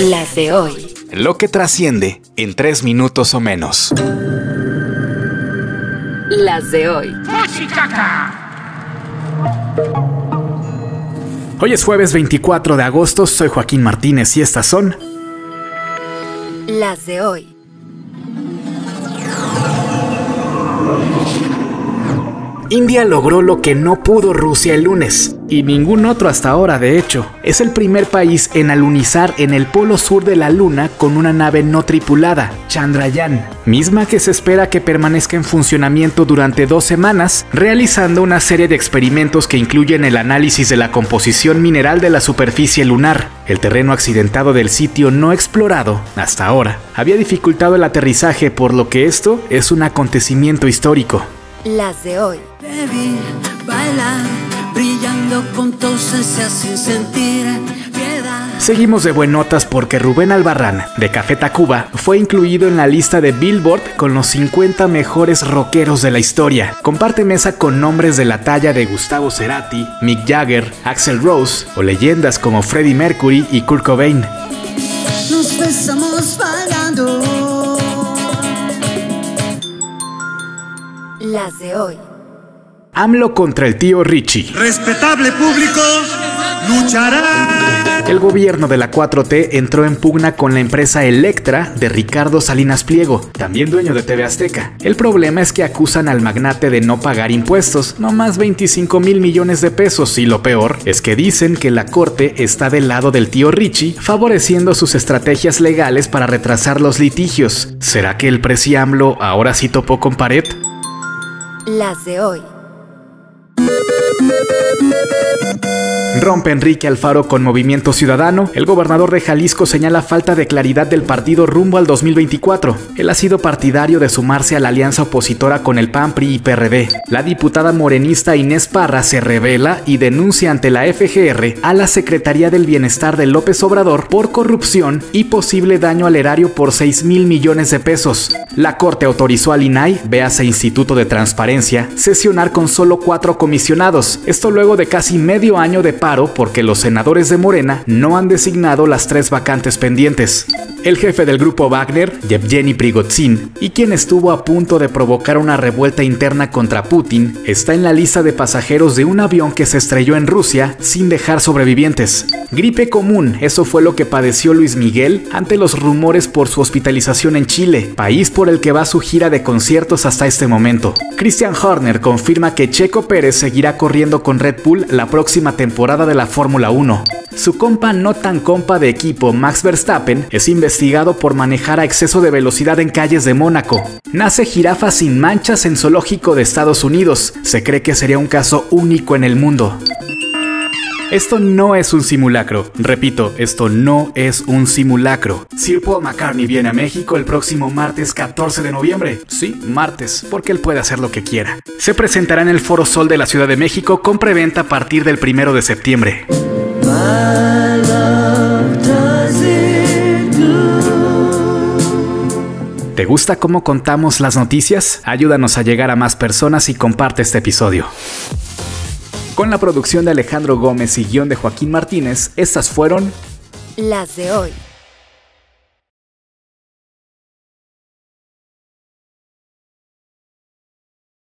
Las de hoy. Lo que trasciende en tres minutos o menos. Las de hoy. Hoy es jueves 24 de agosto, soy Joaquín Martínez y estas son... Las de hoy. India logró lo que no pudo Rusia el lunes, y ningún otro hasta ahora de hecho. Es el primer país en alunizar en el polo sur de la Luna con una nave no tripulada, Chandrayaan, misma que se espera que permanezca en funcionamiento durante dos semanas, realizando una serie de experimentos que incluyen el análisis de la composición mineral de la superficie lunar. El terreno accidentado del sitio no explorado, hasta ahora, había dificultado el aterrizaje por lo que esto es un acontecimiento histórico. Las de hoy. Baby, baila, brillando con tu ausencia sin sentir piedad. Seguimos de buenotas porque Rubén Albarrán, de Café Tacuba, fue incluido en la lista de Billboard con los 50 mejores rockeros de la historia. Comparte mesa con nombres de la talla de Gustavo Cerati, Mick Jagger, Axel Rose o leyendas como Freddie Mercury y Kurt Cobain. Nos besamos Las de hoy. AMLO contra el tío Richie. Respetable público, luchará. El gobierno de la 4T entró en pugna con la empresa Electra de Ricardo Salinas Pliego, también dueño de TV Azteca. El problema es que acusan al magnate de no pagar impuestos, no más 25 mil millones de pesos, y lo peor es que dicen que la corte está del lado del tío Richie, favoreciendo sus estrategias legales para retrasar los litigios. ¿Será que el presi AMLO ahora sí topó con pared? Las de hoy. Rompe Enrique Alfaro con Movimiento Ciudadano. El gobernador de Jalisco señala falta de claridad del partido rumbo al 2024. Él ha sido partidario de sumarse a la alianza opositora con el PAN, PRI y PRD. La diputada morenista Inés Parra se revela y denuncia ante la FGR a la Secretaría del Bienestar de López Obrador por corrupción y posible daño al erario por 6 mil millones de pesos. La Corte autorizó al INAI, véase Instituto de Transparencia, sesionar con solo cuatro comisionados. Esto luego de casi medio año de porque los senadores de Morena no han designado las tres vacantes pendientes. El jefe del grupo Wagner, Yevgeny Prigozhin, y quien estuvo a punto de provocar una revuelta interna contra Putin, está en la lista de pasajeros de un avión que se estrelló en Rusia sin dejar sobrevivientes. Gripe común, eso fue lo que padeció Luis Miguel ante los rumores por su hospitalización en Chile, país por el que va su gira de conciertos hasta este momento. Christian Horner confirma que Checo Pérez seguirá corriendo con Red Bull la próxima temporada de la Fórmula 1. Su compa no tan compa de equipo, Max Verstappen, es investigado por manejar a exceso de velocidad en calles de Mónaco. Nace jirafa sin manchas en zoológico de Estados Unidos. Se cree que sería un caso único en el mundo. Esto no es un simulacro. Repito, esto no es un simulacro. Sir Paul McCartney viene a México el próximo martes 14 de noviembre. Sí, martes, porque él puede hacer lo que quiera. Se presentará en el Foro Sol de la Ciudad de México con preventa a partir del 1 de septiembre. ¿Te gusta cómo contamos las noticias? Ayúdanos a llegar a más personas y comparte este episodio. Con la producción de Alejandro Gómez y guion de Joaquín Martínez, estas fueron Las de hoy.